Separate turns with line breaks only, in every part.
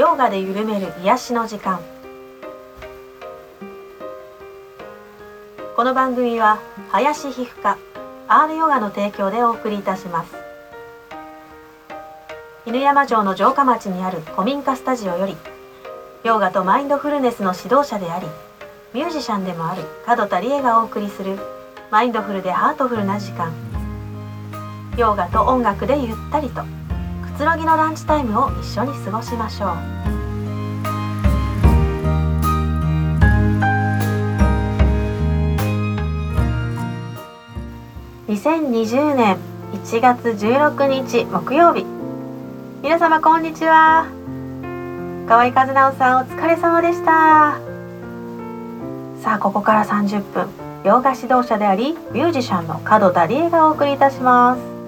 ヨガで緩める癒しの時間。この番組は林皮膚科アールヨガの提供でお送りいたします。犬山城の城下町にある古民家スタジオよりヨガとマインドフルネスの指導者でありミュージシャンでもある門田理恵がお送りするマインドフルでハートフルな時間。ヨガと音楽でゆったりと。つろぎのランチタイムを一緒に過ごしましょう。2020年1月16日木曜日皆様こんにちは。河合和直さんお疲れ様でした。さあここから30分。洋画指導者でありミュージシャンの門田理恵がお送りいたします。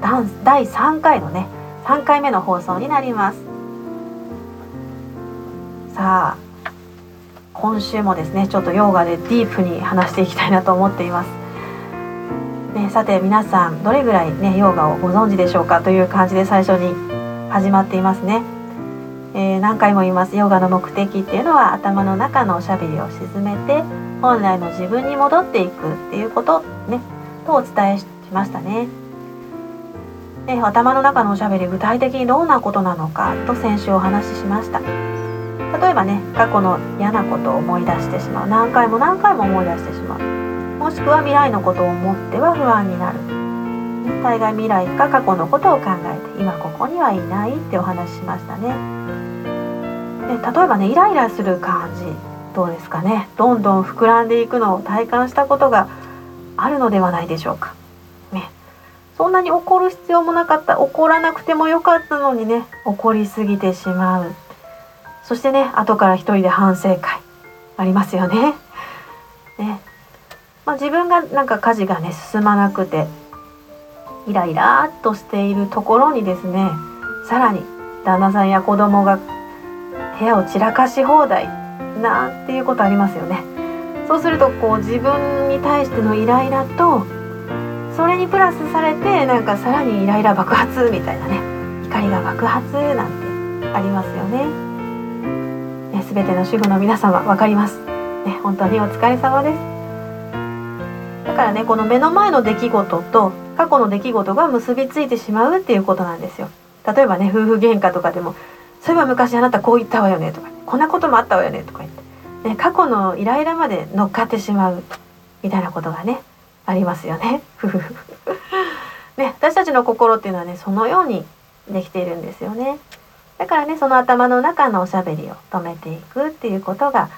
第3回のね3回目の放送になります。さあ今週もですねちょっとヨガでディープに話していきたいなと思っています。ね、さて皆さんどれぐらいねヨガをご存知でしょうかという感じで最初に始まっていますね、えー、何回も言います。ヨガの目的っていうのは頭の中のおしゃべりを沈めて本来の自分に戻っていくっていうことねとお伝えしましたね。ね頭の中のおしゃべり具体的にどんなことなのかと先週お話ししました。例えばね過去の嫌なことを思い出してしまう。何回も何回も思い出してしまう。もしくは未来のことを思っては不安になる。大概未来か過去のことを考えて今ここにはいないってお話ししましたね。で例えばねイライラする感じどうですかね。どんどん膨らんでいくのを体感したことがあるのではないでしょうか。そんなに怒る必要もなかった怒らなくてもよかったのにね怒りすぎてしまう。そしてね後から一人で反省会ありますよね。ね。まあ、自分がなんか家事がね進まなくてイライラっとしているところにですねさらに旦那さんや子供が部屋を散らかし放題なんていうことありますよね。そうするとこう自分に対してのイライラとそれにプラスされてなんかさらにイライラ爆発みたいなね怒りが爆発なんてありますよね。ね全ての主婦の皆様分かります。ね本当にお疲れ様です。だからねこの目の前の出来事と過去の出来事が結びついてしまうっていうことなんですよ。例えばね夫婦喧嘩とかでも「そういえば昔あなたこう言ったわよね」とか「こんなこともあったわよね」とか言って、ね、過去のイライラまで乗っかってしまうみたいなことがねありますよね。ね私たちの心っていうのはねそのようにできているんですよね。だからねその頭の中のおしゃべりを止めていくっていうことが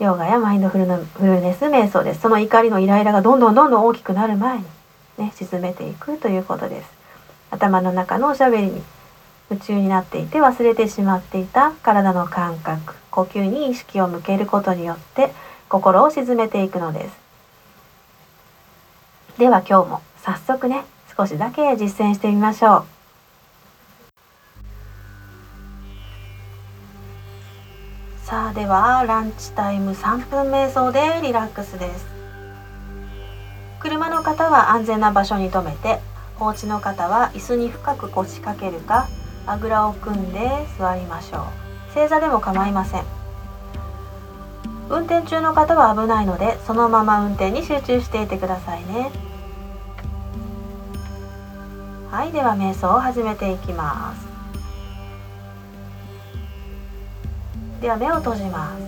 ヨガやマインドフルネス瞑想ですその怒りのイライラがどんどんどんどん大きくなる前に、ね、沈めていくということです頭の中のおしゃべりに夢中になっていて忘れてしまっていた体の感覚呼吸に意識を向けることによって心を沈めていくのですでは今日も早速ね少しだけ実践してみましょう。さあではランチタイム3分瞑想でリラックスです。車の方は安全な場所に停めてお家の方は椅子に深く腰掛けるかあぐらを組んで座りましょう。正座でも構いません。運転中の方は危ないのでそのまま運転に集中していてくださいね。はいでは瞑想を始めていきます。では目を閉じます。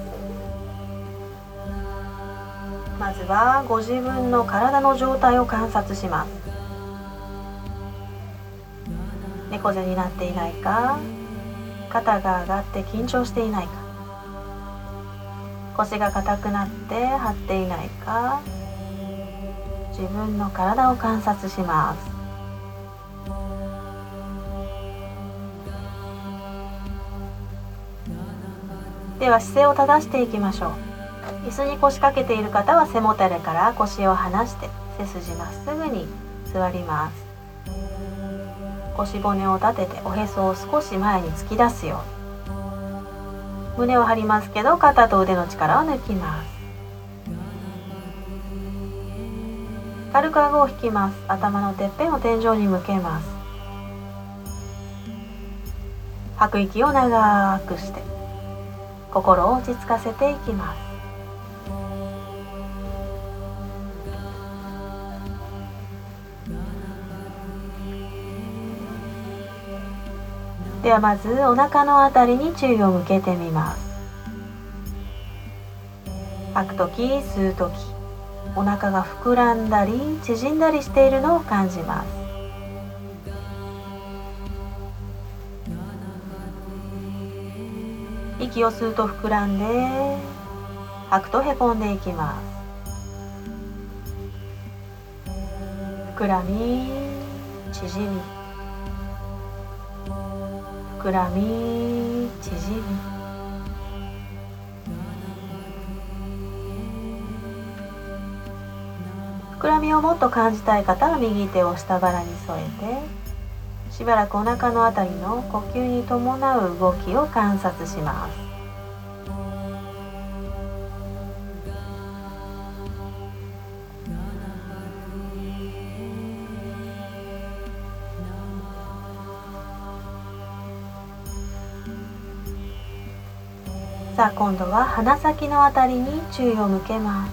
まずはご自分の体の状態を観察します。猫背になっていないか肩が上がって緊張していないか。腰が硬くなって張っていないか自分の体を観察します。では姿勢を正していきましょう。椅子に腰掛けている方は背もたれから腰を離して背筋まっすぐに座ります。腰骨を立てておへそを少し前に突き出すように。胸を張りますけど肩と腕の力を抜きます。軽く顎を引きます。頭のてっぺんを天井に向けます。吐く息を長くして心を落ち着かせていきます。ではまずお腹のあたりに注意を向けてみます。吐く時吸う時お腹が膨らんだり縮んだりしているのを感じます。息を吸うと膨らんで吐くとへこんでいきます。膨らみ縮み膨らみ縮み。膨らみをもっと感じたい方は右手を下腹に添えてしばらくお腹のあたりの呼吸に伴う動きを観察します。さあ今度は鼻先のあたりに注意を向けます。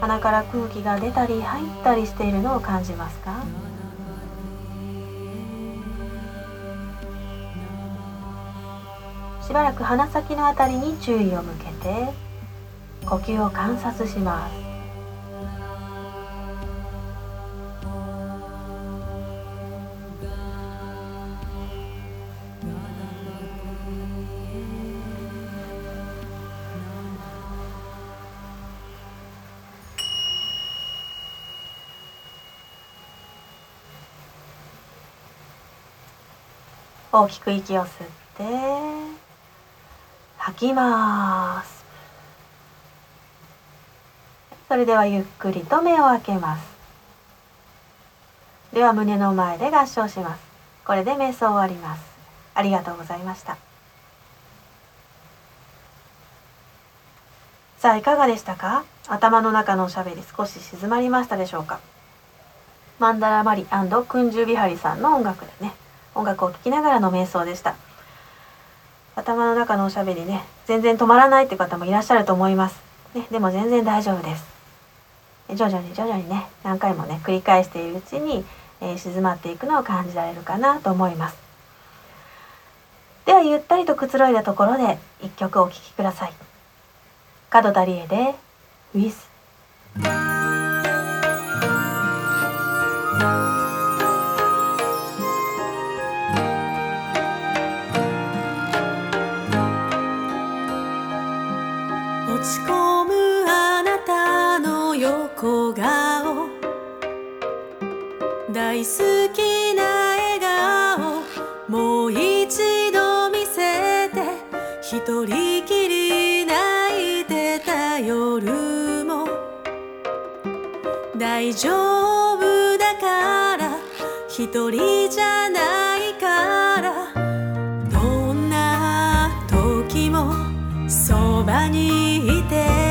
鼻から空気が出たり入ったりしているのを感じますか？しばらく鼻先のあたりに注意を向けて呼吸を観察します。大きく息を吸って吐きます。それではゆっくりと目を開けます。では胸の前で合掌します。これで瞑想終わります。ありがとうございました。さあいかがでしたか？頭の中のおしゃべり少し静まりましたでしょうか？マンダラマリクンジュビハリさんの音楽でね。音楽を聴きながらの瞑想でした。頭の中のおしゃべりね全然止まらないって方もいらっしゃると思います、ね、でも全然大丈夫です。徐々に徐々にね何回もね繰り返しているうちに、えー、静まっていくのを感じられるかなと思います。ではゆったりとくつろいだところで一曲お聴きください。角田理恵で「With」
一人きり泣いてた夜も。大丈夫だから一人じゃないから。どんな時もそばにいて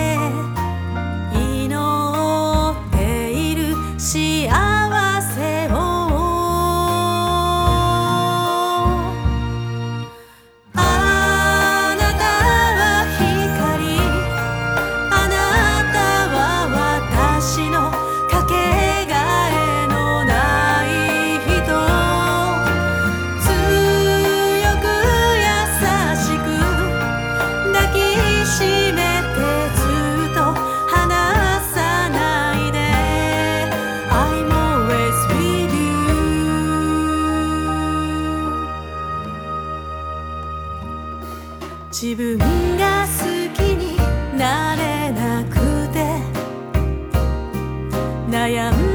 自分が好きになれなくて。悩む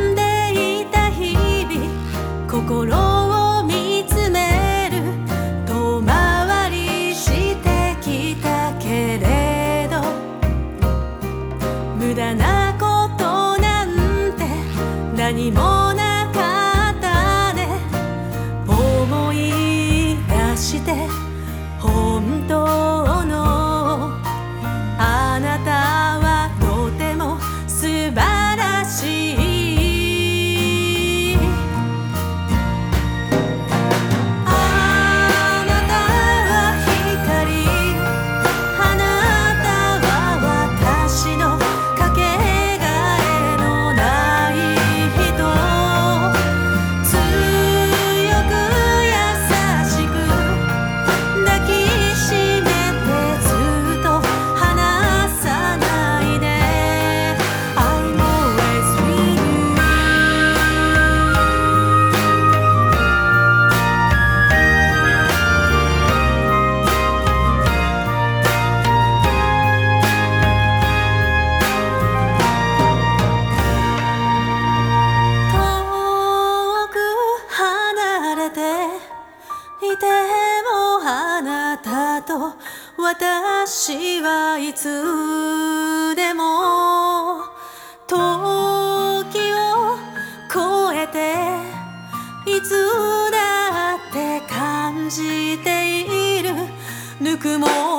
も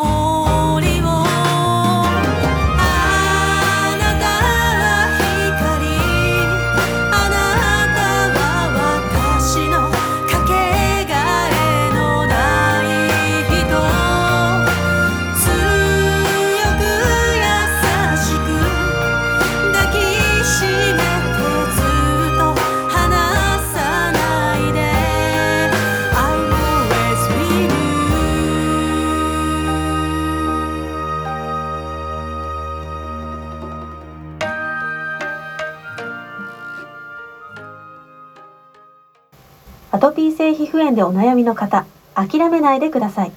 で
お悩みの方、諦めないでください。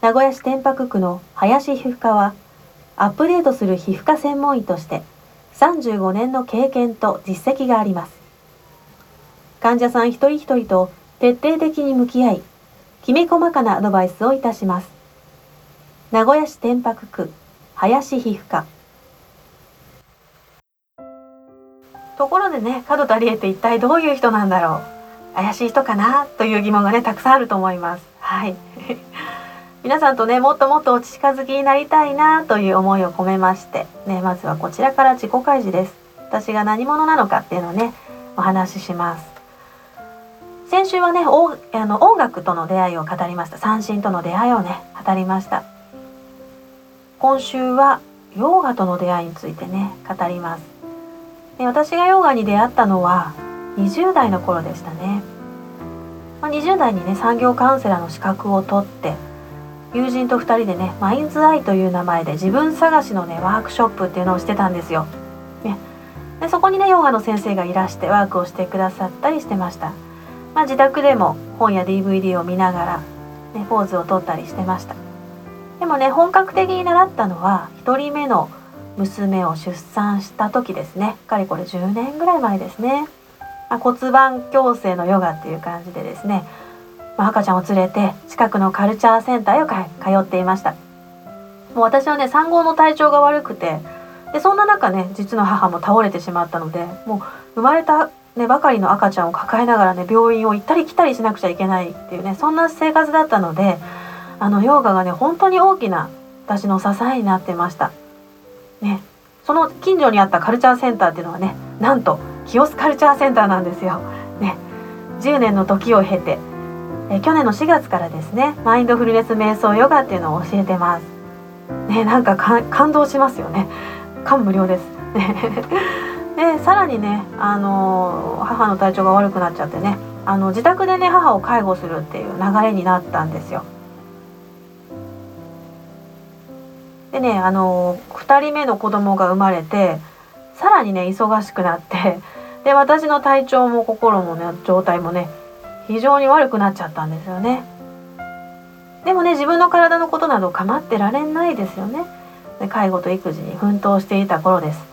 名古屋市天白区の林皮膚科は、アップデートする皮膚科専門医として、35年の経験と実績があります。患者さん一人一人と徹底的に向き合い、きめ細かなアドバイスをいたします。名古屋市天白区林皮膚科ところでね門田理恵って一体どういう人なんだろう？怪しい人かなという疑問がねたくさんあると思います。はい。皆さんとねもっともっとお近づきになりたいなという思いを込めましてねまずはこちらから自己開示です。私が何者なのかっていうのをねお話しします。先週はねおあの音楽との出会いを語りました。三振との出会いをね語りました。今週はヨーガとの出会いについてね語ります。で私がヨガに出会ったのは20代の頃でしたね、まあ、20代にね産業カウンセラーの資格を取って友人と2人でねマインズアイという名前で自分探しのねワークショップっていうのをしてたんですよ、ね、でそこにねヨガの先生がいらしてワークをしてくださったりしてました、まあ、自宅でも本や DVD を見ながら、ね、ポーズを取ったりしてました。でもね本格的に習ったのは1人目の娘を出産した時ですね。かれこれ10年ぐらい前ですね、まあ、骨盤矯正のヨガっていう感じでですね、まあ、赤ちゃんを連れて近くのカルチャーセンターへ通っていましたもう私はね産後の体調が悪くてでそんな中ね実の母も倒れてしまったのでもう生まれた、ね、ばかりの赤ちゃんを抱えながらね病院を行ったり来たりしなくちゃいけないっていうねそんな生活だったのであのヨガがね本当に大きな私の支えになってました。ね、その近所にあったカルチャーセンターっていうのはねなんと清須カルチャーセンターなんですよ。ね、10年の時を経てえ去年の4月からですねマインドフルネス瞑想ヨガっていうのを教えてます。ね、なんか感動しますよね。感無量です。でさらにね、あの母の体調が悪くなっちゃってねあの自宅でね母を介護するっていう流れになったんですよ。でねあの2人目の子供が生まれてさらにね忙しくなってで私の体調も心もね状態もね非常に悪くなっちゃったんですよね。でもね自分の体のことなど構ってられないですよね。で介護と育児に奮闘していた頃です。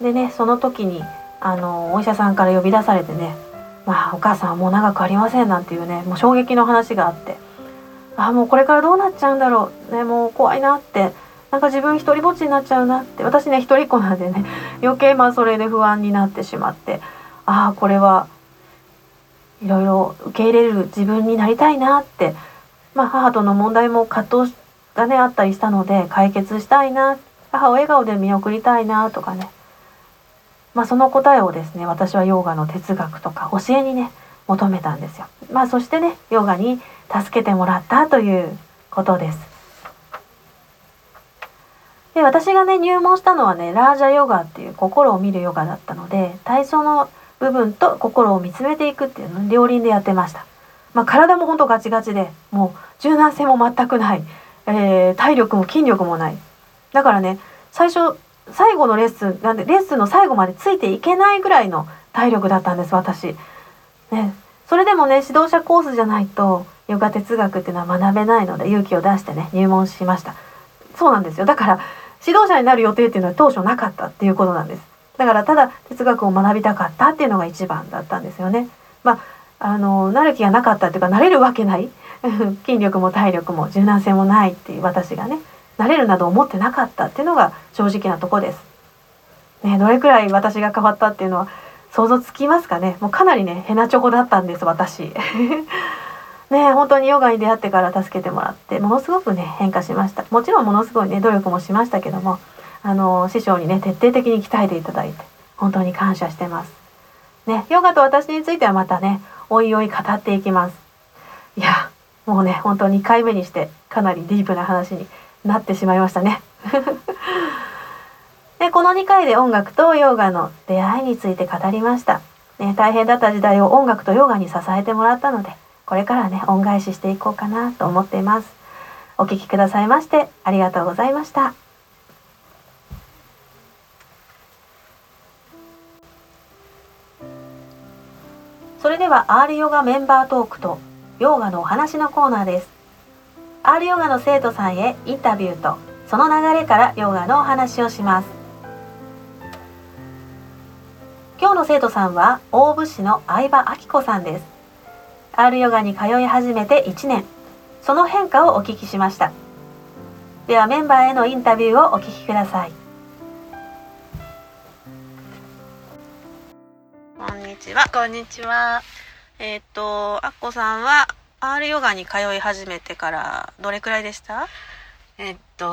でねその時にあのお医者さんから呼び出されてね「まあお母さんはもう長くありません」なんていうねもう衝撃の話があってあもうこれからどうなっちゃうんだろうねもう怖いなってなんか自分一人ぼっちになっちゃうなって。私ね一人っ子なんでね 余計まあそれで不安になってしまって。ああこれはいろいろ受け入れる自分になりたいなって。まあ母との問題も葛藤がねあったりしたので解決したいな。母を笑顔で見送りたいなとかね。まあその答えをですね私はヨーガの哲学とか教えにね求めたんですよ。まあそしてねヨガに助けてもらったということです。で私がね入門したのはねラージャヨガっていう心を見るヨガだったので体操の部分と心を見つめていくっていうのを両輪でやってました。まあ、体もほんとガチガチでもう柔軟性も全くない、えー、体力も筋力もない。だからね最初最後のレッスンなんでレッスンの最後までついていけないぐらいの体力だったんです私。ね、それでもね指導者コースじゃないとヨガ哲学っていうのは学べないので勇気を出してね入門しました。そうなんですよ。だから指導者になる予定っていうのは当初なかったっていうことなんですだからただ哲学を学びたかったっていうのが一番だったんですよねまああのなる気がなかったっていうかなれるわけない 筋力も体力も柔軟性もないっていう私がねなれるなど思ってなかったっていうのが正直なとこです。ね、どれくらい私が変わったっていうのは想像つきますかねもうかなりねヘナチョコだったんです私。ね本当にヨガに出会ってから助けてもらってものすごくね変化しました。もちろんものすごいね努力もしましたけどもあの師匠にね徹底的に鍛えていただいて本当に感謝してます。ねヨガと私についてはまたねおいおい語っていきます。いやもうね本当2回目にしてかなりディープな話になってしまいましたね。でこの2回で音楽とヨガの出会いについて語りました、ね、大変だった時代を音楽とヨガに支えてもらったのでこれからね恩返ししていこうかなと思っています。お聞きくださいましてありがとうございました。それでは R ヨガメンバートークとヨガのお話のコーナーです。R ヨガの生徒さんへインタビューとその流れからヨガのお話をします。今日の生徒さんは大府市の相葉明子さんです。R ヨガに通い始めて1年。その変化をお聞きしました。ではメンバーへのインタビューをお聞きください。こんにちは。
こんにちは。
えっ、とあっこさんは R ヨガに通い始めてからどれくらいでした？
えっと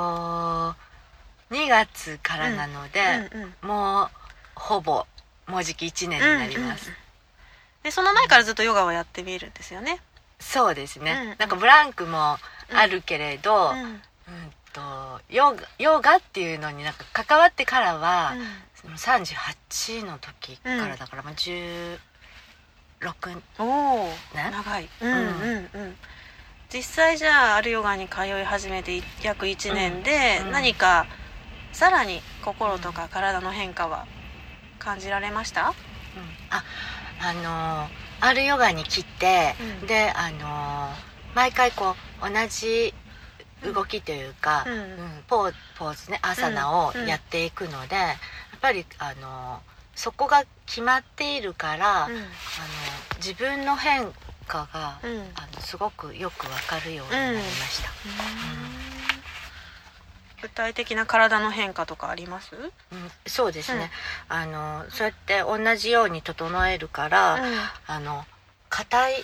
2月からなので、
うんうん
もうほぼもうじき1年になります。
うんうんでその前からずっとヨガをやってみるんですよね。
そうですね、
うんうん。
なんかブランクもあるけれど、うん。
うん
とヨガヨガっていうのになんか関わってからは、その38の時からだから、まあ16
おお
ね？
長い、うん。うんうん実際じゃああるヨガに通い始めて約1年で、
うん。
何かさらに心とか体の変化は感じられました、
ああのーあるヨガに来て、
うん。
であのー毎回こう同じ動きというか、
うん。
うんポーポーズねアサナを
うん。
やっていくので、やっぱりあのーそこが決まっているから、あの自分の変化が、
うん。
あのすごくよくわかるようになりました、
具体的な体の変化とかあります、
うんそうですね、あのそうやって同じように整えるから、あの硬い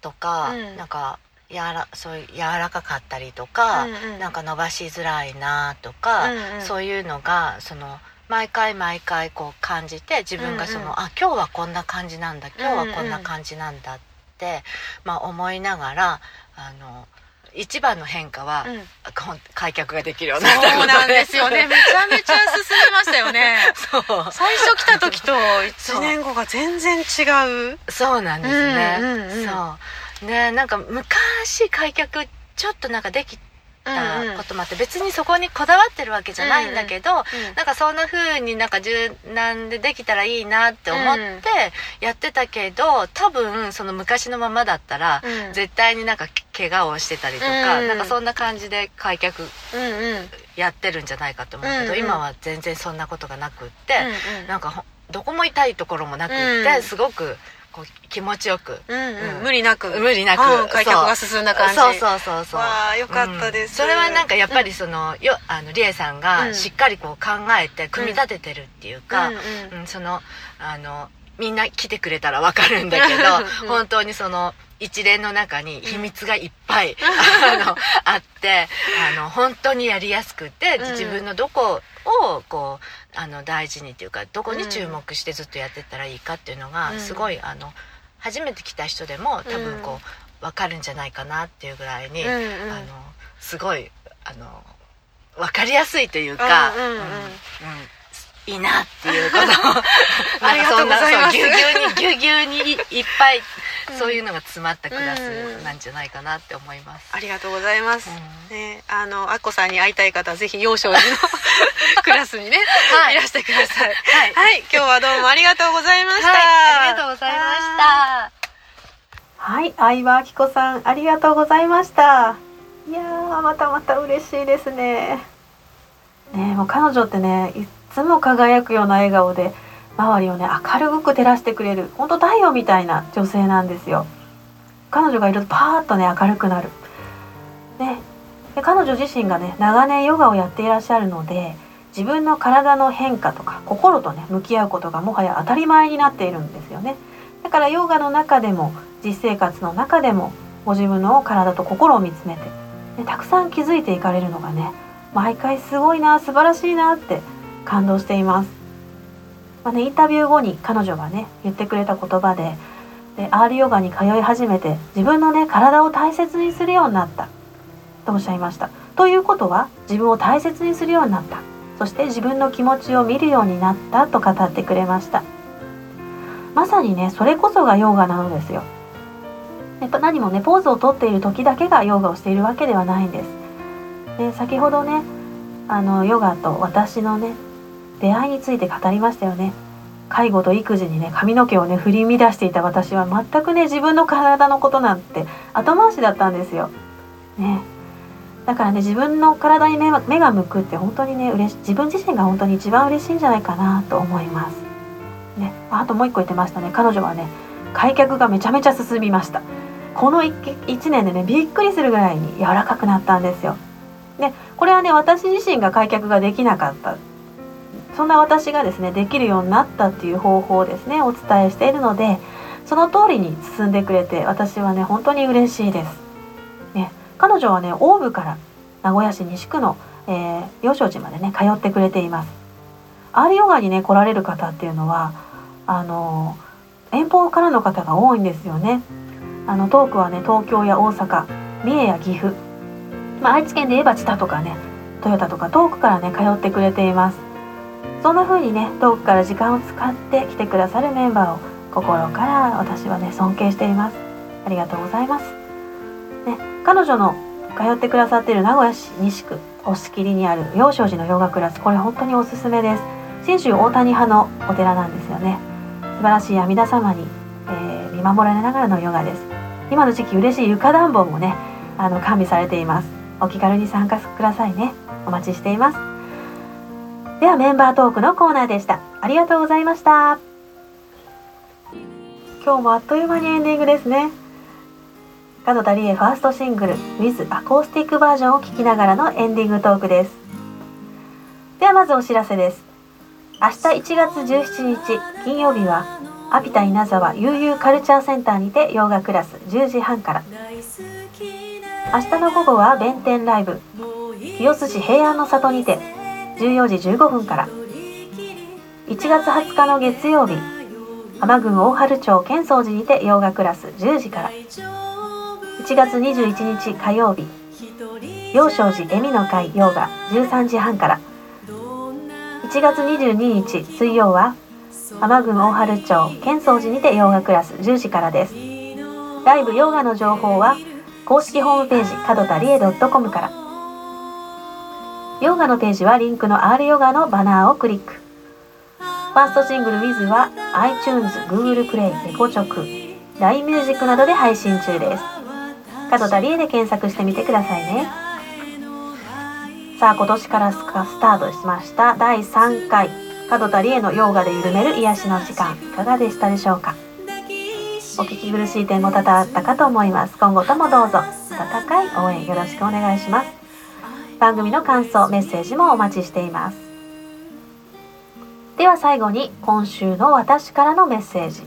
とか、
うん。
なんかやらそういう柔らかかったりとか、
うんうん。
なんか伸ばしづらいなとか、
うんうん。
そういうのがその毎回毎回こう感じて自分がその、
うんうん。
あ今日はこんな感じなんだ今日はこんな感じなんだって、まあ、思いながらあの一番の変化は、
うん。
開脚ができるようになった
そうなんですよね。めちゃめちゃ進みましたよね。
そう。
最初来た時と1年後が全然違う。
そうなんですね、
うんうんうん
そう。でなんか昔開脚ちょっとなんかできたこともあって、別にそこにこだわってるわけじゃないんだけど、なんかそんな風になんか柔軟でできたらいいなって思ってやってたけど多分その昔のままだったら、
うん。
絶対になんか怪我をしてたりとか、
うん
なんかそんな感じで開脚
うんうん。うん
やってるんじゃないかと思うけど、
うんうん。
今は全然そんなことがなくって、
うん。
なんかほどこも痛いところもなくって、
うん。
すごくこう気持ちよく、
うんうん。
うん。
無理なく。
無理なく。
うん。開脚が進んだ感じ。
そうそうそうそう。
わあよかったです。
うん。それはなんかやっぱりその、よあのリエさん
うん。
がしっかりこう考えて組み立ててるっていうか、
うん。うん
うん。そのあのみんな来てくれたらわかるんだけど、
うん。
本当にその一連の中に秘密がいっぱい、あのあってあの本当にやりやすくて、
うん。
自分のどこをこうあの大事にっていうかどこに注目してずっとやってったらいいかっていうのが、
うん。
すごいあの初めて来た人でも多分こう、わかるんじゃないかなっていうぐらいに、あのすごいあの分かりやすいというか、
うん
いいなっていうことを
ありがとうございます
なんかそんなそうぎゅうぎゅうにぎゅうぎゅうにいいっぱい
うん
そういうのが詰まったクラスなんじゃないかなって思います。
ありがとうございます、
うん
ねあのあっこさんに会いたい方はぜひ幼少時のクラスにね、
はい
いらしてください
はい
はい今日はどうもありがとうございました、
はい、ありがとうございました。
はい、相葉明子さん、ありがとうございました。いやー、またまた嬉しいですね。ねえ、もう彼女ってね、つも輝くような笑顔で、周りをね、明るく照らしてくれる、本当太陽みたいな女性なんですよ。彼女がいるとパーッとね明るくなる。ね、で彼女自身がね長年ヨガをやっていらっしゃるので自分の体の変化とか心とね向き合うことがもはや当たり前になっているんですよね。だからヨガの中でも実生活の中でもご自分の体と心を見つめて、ね、たくさん気づいていかれるのがね毎回すごいな素晴らしいなって感動しています。まあね、インタビュー後に彼女がね言ってくれた言葉でで R ヨガに通い始めて自分のね体を大切にするようになったとおっしゃいました。ということは自分を大切にするようになったそして自分の気持ちを見るようになったと語ってくれました。まさにねそれこそがヨガなのですよ。やっぱ何もねポーズをとっている時だけがヨガをしているわけではないんです。で先ほどねあのヨガと私のね出会いについて語りましたよね。介護と育児にね髪の毛をね振り乱していた私は全くね自分の体のことなんて後回しだったんですよ。ね、だからね自分の体に目目が向くって本当にね嬉し自分自身が本当に一番嬉しいんじゃないかなと思います。ね、あともう一個言ってましたね彼女はね開脚がめちゃめちゃ進みました。この 1, 1年でねびっくりするぐらいに柔らかくなったんですよ。でこれはね私自身が開脚ができなかったそんな私がですねできるようになったっていう方法をですねお伝えしているのでその通りに進んでくれて私はね本当に嬉しいです。ね、彼女はね大部から名古屋市西区の、えー、幼少寺までね通ってくれています。アールヨガにね来られる方っていうのはあの遠方からの方が多いんですよね。あの遠くはね東京や大阪三重や岐阜、まあ、愛知県で言えば知多とかねトヨタとか遠くからね通ってくれていますそんな風にね遠くから時間を使って来てくださるメンバーを心から私はね尊敬しています。ありがとうございます、ね、彼女の通ってくださっている名古屋市西区押切にある幼少寺のヨガクラス。これ本当におすすめです。信州大谷派のお寺なんですよね。素晴らしい阿弥陀様に、えー、見守られながらのヨガです。今の時期嬉しい床暖房もねあの完備されています。お気軽に参加くださいね。お待ちしています。ではメンバートークのコーナーでした。ありがとうございました。今日もあっという間にエンディングですね。角田理恵ファーストシングル With アコースティックバージョンを聴きながらのエンディングトークです。ではまずお知らせです。明日1月17日金曜日はアピタ稲沢悠々カルチャーセンターにてヨガクラス10時半から。明日の午後は弁天ライブ清須市平安の里にて14時15分から。1月20日の月曜日浜郡大春町建宗寺にてヨガクラス10時から。1月21日火曜日幼少寺恵美の会ヨガ13時半から。1月22日水曜は浜郡大春町建宗寺にてヨガクラス10時からです。ライブヨガの情報は公式ホームページ角田理恵 .com から。ヨガのページはリンクの R ヨガのバナーをクリック。ファーストシングル Wiz は iTunes、Google Play、レコチョク LINE ミュージックなどで配信中です。角田理恵で検索してみてくださいね。さあ今年からスタートしました。第3回。角田理恵のヨガで緩める癒しの時間。いかがでしたでしょうか？お聞き苦しい点も多々あったかと思います。今後ともどうぞ。温かい応援よろしくお願いします。番組の感想メッセージもお待ちしています。では最後に今週の私からのメッセージ。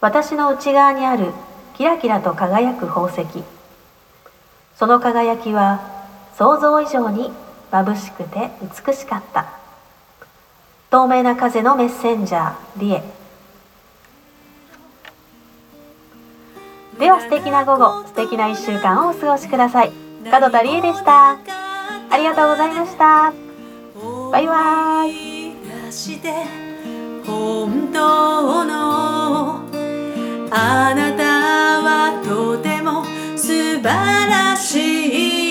私の内側にあるキラキラと輝く宝石。その輝きは想像以上に眩しくて美しかった。透明な風のメッセンジャーリエ。では素敵な午後素敵な1週間をお過ごしください。角田理恵でした。ありがとうございました。バイバイ。
本当のあなたはとても素晴らしい。